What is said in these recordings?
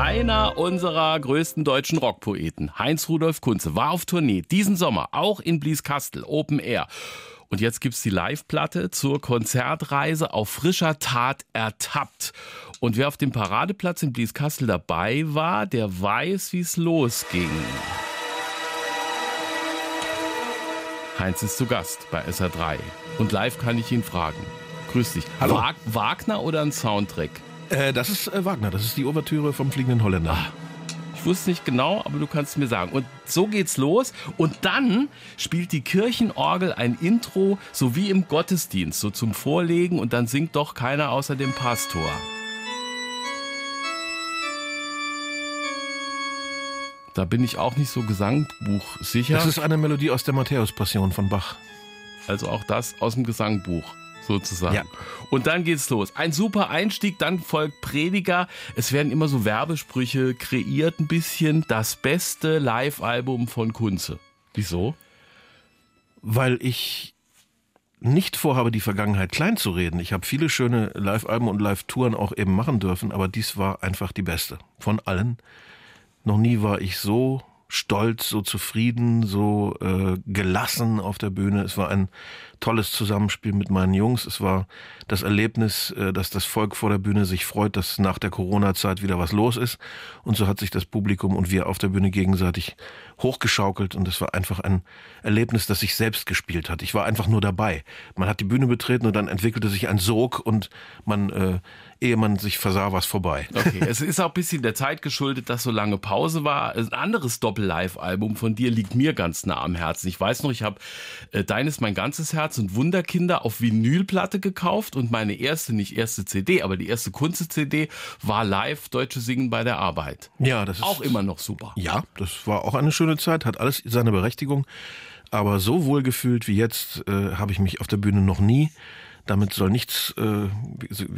Einer unserer größten deutschen Rockpoeten, Heinz Rudolf Kunze, war auf Tournee diesen Sommer auch in Blieskastel, Open Air. Und jetzt gibt's die Live-Platte zur Konzertreise auf frischer Tat ertappt. Und wer auf dem Paradeplatz in Blieskastel dabei war, der weiß, wie es losging. Heinz ist zu Gast bei SR3. Und live kann ich ihn fragen. Grüß dich. Hallo. Wag Wagner oder ein Soundtrack? Äh, das ist äh, Wagner, das ist die Ouvertüre vom Fliegenden Holländer. Ich wusste nicht genau, aber du kannst mir sagen. Und so geht's los. Und dann spielt die Kirchenorgel ein Intro, so wie im Gottesdienst, so zum Vorlegen. Und dann singt doch keiner außer dem Pastor. Da bin ich auch nicht so Gesangbuch sicher. Das ist eine Melodie aus der Matthäus-Passion von Bach. Also auch das aus dem Gesangbuch sozusagen. Ja. Und dann geht's los. Ein super Einstieg, dann folgt Prediger. Es werden immer so Werbesprüche kreiert, ein bisschen. Das beste Live-Album von Kunze. Wieso? Weil ich nicht vorhabe, die Vergangenheit klein zu reden. Ich habe viele schöne Live-Alben und Live-Touren auch eben machen dürfen, aber dies war einfach die beste von allen. Noch nie war ich so stolz, so zufrieden, so äh, gelassen auf der Bühne. Es war ein tolles Zusammenspiel mit meinen Jungs. Es war das Erlebnis, äh, dass das Volk vor der Bühne sich freut, dass nach der Corona-Zeit wieder was los ist. Und so hat sich das Publikum und wir auf der Bühne gegenseitig hochgeschaukelt. Und es war einfach ein Erlebnis, das sich selbst gespielt hat. Ich war einfach nur dabei. Man hat die Bühne betreten und dann entwickelte sich ein Sog und man, äh, ehe man sich versah, war es vorbei. Okay, es ist auch ein bisschen der Zeit geschuldet, dass so lange Pause war. Ein anderes Doppel-Live-Album von dir liegt mir ganz nah am Herzen. Ich weiß noch, ich habe äh, Deines mein ganzes Herz und Wunderkinder auf Vinylplatte gekauft und meine erste, nicht erste CD, aber die erste Kunze-CD war live Deutsche Singen bei der Arbeit. Ja, das ist Auch immer noch super. Ja, das war auch eine schöne Zeit, hat alles seine Berechtigung. Aber so wohlgefühlt wie jetzt äh, habe ich mich auf der Bühne noch nie. Damit soll nichts äh,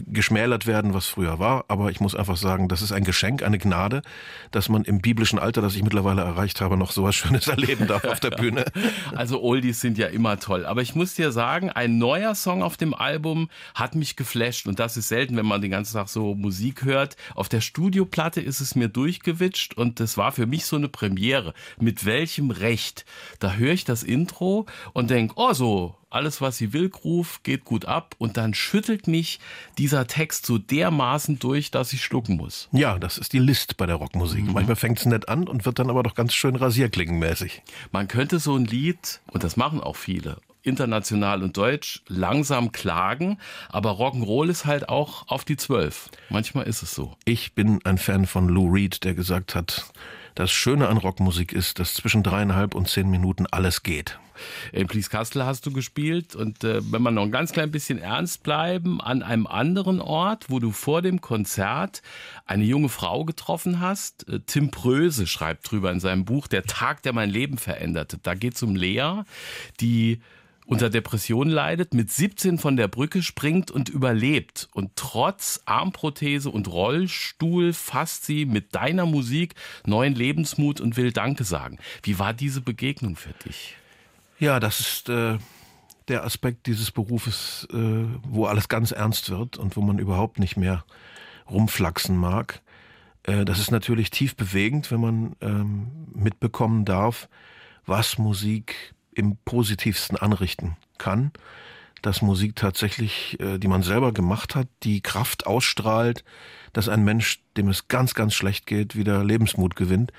geschmälert werden, was früher war. Aber ich muss einfach sagen, das ist ein Geschenk, eine Gnade, dass man im biblischen Alter, das ich mittlerweile erreicht habe, noch sowas Schönes erleben darf auf der Bühne. Also Oldies sind ja immer toll. Aber ich muss dir sagen, ein neuer Song auf dem Album hat mich geflasht. Und das ist selten, wenn man den ganzen Tag so Musik hört. Auf der Studioplatte ist es mir durchgewitscht und das war für mich so eine Premiere. Mit welchem Recht? Da höre ich das Intro und denke, oh so, alles, was sie will, Groove, geht gut ab. Und dann schüttelt mich dieser Text so dermaßen durch, dass ich schlucken muss. Ja, das ist die List bei der Rockmusik. Manchmal fängt es nett an und wird dann aber doch ganz schön rasierklingenmäßig. Man könnte so ein Lied, und das machen auch viele, international und deutsch, langsam klagen, aber Rock'n'Roll ist halt auch auf die Zwölf. Manchmal ist es so. Ich bin ein Fan von Lou Reed, der gesagt hat, das Schöne an Rockmusik ist, dass zwischen dreieinhalb und zehn Minuten alles geht. In Blieskastel hast du gespielt und äh, wenn wir noch ein ganz klein bisschen ernst bleiben, an einem anderen Ort, wo du vor dem Konzert eine junge Frau getroffen hast, äh, Tim Pröse schreibt drüber in seinem Buch Der Tag, der mein Leben veränderte. Da geht es um Lea, die unter Depression leidet, mit 17 von der Brücke springt und überlebt. Und trotz Armprothese und Rollstuhl fasst sie mit deiner Musik neuen Lebensmut und will Danke sagen. Wie war diese Begegnung für dich? Ja, das ist äh, der Aspekt dieses Berufes, äh, wo alles ganz ernst wird und wo man überhaupt nicht mehr rumflaxen mag. Äh, das ist natürlich tief bewegend, wenn man ähm, mitbekommen darf, was Musik im positivsten anrichten kann. Dass Musik tatsächlich, äh, die man selber gemacht hat, die Kraft ausstrahlt, dass ein Mensch, dem es ganz, ganz schlecht geht, wieder Lebensmut gewinnt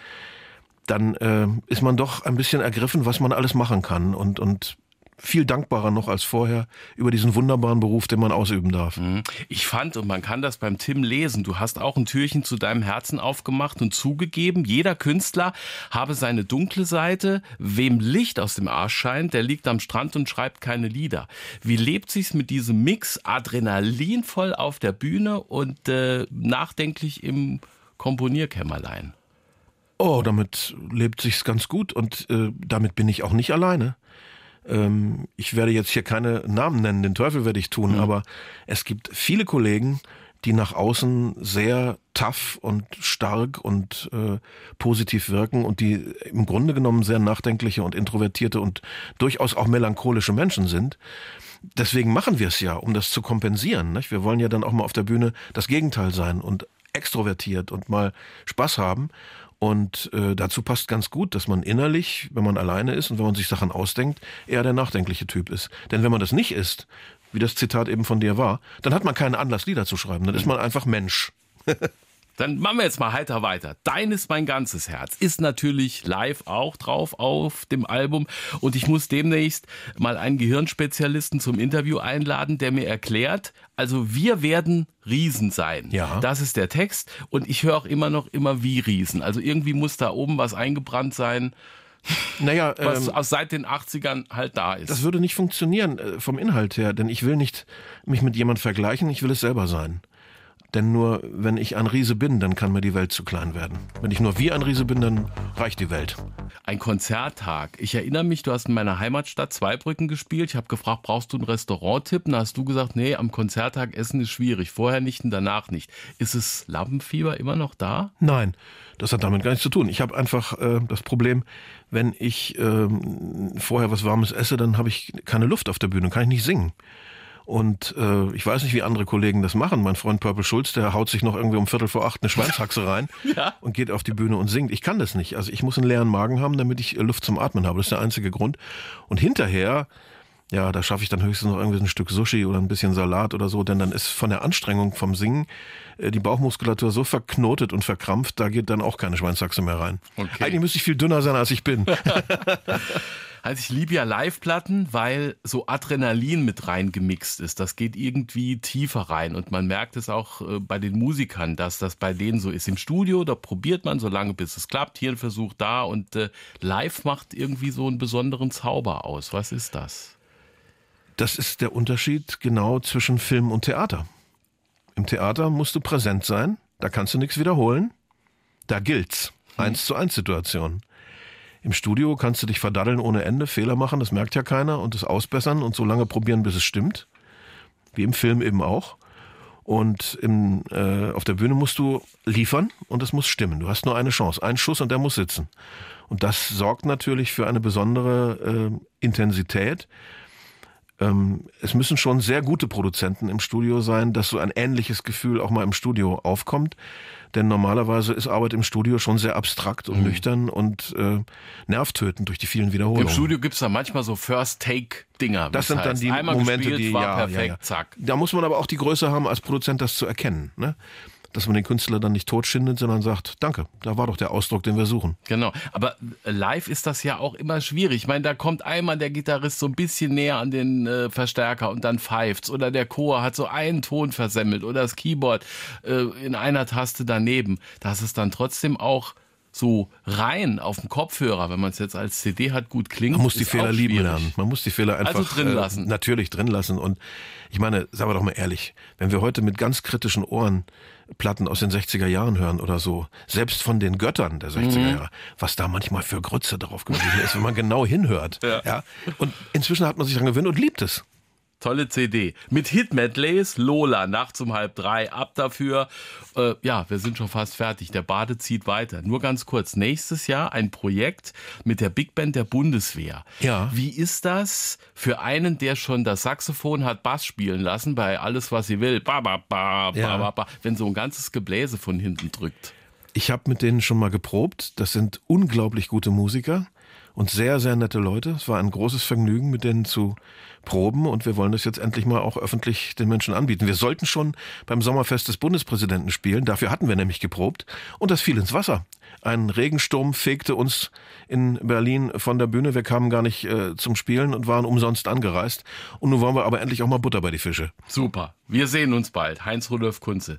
dann äh, ist man doch ein bisschen ergriffen, was man alles machen kann und, und viel dankbarer noch als vorher über diesen wunderbaren Beruf, den man ausüben darf. Ich fand, und man kann das beim Tim lesen, du hast auch ein Türchen zu deinem Herzen aufgemacht und zugegeben, jeder Künstler habe seine dunkle Seite. Wem Licht aus dem Arsch scheint, der liegt am Strand und schreibt keine Lieder. Wie lebt sich's mit diesem Mix adrenalinvoll auf der Bühne und äh, nachdenklich im Komponierkämmerlein? Oh, damit lebt sich's ganz gut und äh, damit bin ich auch nicht alleine. Ähm, ich werde jetzt hier keine Namen nennen, den Teufel werde ich tun, aber es gibt viele Kollegen, die nach außen sehr tough und stark und äh, positiv wirken und die im Grunde genommen sehr nachdenkliche und introvertierte und durchaus auch melancholische Menschen sind. Deswegen machen wir es ja, um das zu kompensieren. Nicht? Wir wollen ja dann auch mal auf der Bühne das Gegenteil sein und extrovertiert und mal Spaß haben. Und äh, dazu passt ganz gut, dass man innerlich, wenn man alleine ist und wenn man sich Sachen ausdenkt, eher der nachdenkliche Typ ist. Denn wenn man das nicht ist, wie das Zitat eben von dir war, dann hat man keinen Anlass, Lieder zu schreiben. Dann ist man einfach Mensch. Dann machen wir jetzt mal heiter weiter. Dein ist mein ganzes Herz. Ist natürlich live auch drauf auf dem Album. Und ich muss demnächst mal einen Gehirnspezialisten zum Interview einladen, der mir erklärt, also wir werden Riesen sein. Ja. Das ist der Text. Und ich höre auch immer noch immer wie Riesen. Also irgendwie muss da oben was eingebrannt sein. Naja, was ähm, seit den 80ern halt da ist. das würde nicht funktionieren äh, vom Inhalt her, denn ich will nicht mich mit jemand vergleichen, ich will es selber sein. Denn nur wenn ich ein Riese bin, dann kann mir die Welt zu klein werden. Wenn ich nur wie ein Riese bin, dann reicht die Welt. Ein Konzerttag. Ich erinnere mich, du hast in meiner Heimatstadt Zweibrücken gespielt. Ich habe gefragt, brauchst du einen Restauranttipp? Da hast du gesagt, nee, am Konzerttag essen ist schwierig. Vorher nicht und danach nicht. Ist es Lampenfieber immer noch da? Nein, das hat damit gar nichts zu tun. Ich habe einfach äh, das Problem, wenn ich ähm, vorher was Warmes esse, dann habe ich keine Luft auf der Bühne, kann ich nicht singen. Und äh, ich weiß nicht, wie andere Kollegen das machen. Mein Freund Purple Schulz, der haut sich noch irgendwie um Viertel vor acht eine Schweinshaxe rein Ja. und geht auf die Bühne und singt. Ich kann das nicht. Also ich muss einen leeren Magen haben, damit ich äh, Luft zum Atmen habe. Das ist der einzige Grund. Und hinterher, ja, da schaffe ich dann höchstens noch irgendwie ein Stück Sushi oder ein bisschen Salat oder so, denn dann ist von der Anstrengung vom Singen äh, die Bauchmuskulatur so verknotet und verkrampft, da geht dann auch keine Schweinshaxe mehr rein. Okay. Eigentlich müsste ich viel dünner sein, als ich bin. Also ich liebe ja Live-Platten, weil so Adrenalin mit reingemixt ist. Das geht irgendwie tiefer rein und man merkt es auch äh, bei den Musikern, dass das bei denen so ist. Im Studio, da probiert man so lange, bis es klappt. Hier ein Versuch da und äh, live macht irgendwie so einen besonderen Zauber aus. Was ist das? Das ist der Unterschied genau zwischen Film und Theater. Im Theater musst du präsent sein, da kannst du nichts wiederholen. Da gilt's. Eins zu eins Situation. Im Studio kannst du dich verdaddeln ohne Ende, Fehler machen, das merkt ja keiner und es ausbessern und so lange probieren, bis es stimmt. Wie im Film eben auch. Und im, äh, auf der Bühne musst du liefern und es muss stimmen. Du hast nur eine Chance, einen Schuss und der muss sitzen. Und das sorgt natürlich für eine besondere äh, Intensität. Ähm, es müssen schon sehr gute Produzenten im Studio sein, dass so ein ähnliches Gefühl auch mal im Studio aufkommt. Denn normalerweise ist Arbeit im Studio schon sehr abstrakt und nüchtern und äh, nervtötend durch die vielen Wiederholungen. Im Studio gibt's da manchmal so First-Take-Dinger. Das sind dann die Momente, gespielt, die war ja, perfekt, ja, ja. zack. Da muss man aber auch die Größe haben, als Produzent das zu erkennen, ne? Dass man den Künstler dann nicht totschindet, sondern sagt, danke, da war doch der Ausdruck, den wir suchen. Genau, aber äh, live ist das ja auch immer schwierig. Ich meine, da kommt einmal der Gitarrist so ein bisschen näher an den äh, Verstärker und dann pfeift's oder der Chor hat so einen Ton versemmelt oder das Keyboard äh, in einer Taste daneben. Das ist dann trotzdem auch so rein auf dem Kopfhörer, wenn man es jetzt als CD hat, gut klingt. Man muss die Fehler lieben lernen. Man muss die Fehler einfach Also drin lassen. Äh, natürlich drin lassen. Und ich meine, sagen wir doch mal ehrlich, wenn wir heute mit ganz kritischen Ohren Platten aus den 60er Jahren hören oder so, selbst von den Göttern der 60er Mhm. Jahre, was da manchmal für Grütze drauf gewesen ist, wenn man genau hinhört. Ja. Und inzwischen hat man sich daran gewöhnt und liebt es. Tolle CD. Mit Hit-Medleys, Lola, nachts um halb drei, ab dafür. Äh, ja, wir sind schon fast fertig. Der Bade zieht weiter. Nur ganz kurz. Nächstes Jahr ein Projekt mit der Big Band der Bundeswehr. Ja. Wie ist das für einen, der schon das Saxophon hat Bass spielen lassen bei Alles, was sie will? Ba, ba, ba, ba, Ja. ba, ba, wenn so ein ganzes Gebläse von hinten drückt. Ich habe mit denen schon mal geprobt. Das sind unglaublich gute Musiker und sehr, sehr nette Leute. Es war ein großes Vergnügen, mit denen zu proben und wir wollen das jetzt endlich mal auch öffentlich den Menschen anbieten. Wir sollten schon beim Sommerfest des Bundespräsidenten spielen. Dafür hatten wir nämlich geprobt und das fiel ins Wasser. Ein Regensturm fegte uns in Berlin von der Bühne. Wir kamen gar nicht äh, zum Spielen und waren umsonst angereist. Und nun wollen wir aber endlich auch mal Butter bei die Fische. Super. Wir sehen uns bald. Heinz Rudolf Kunze.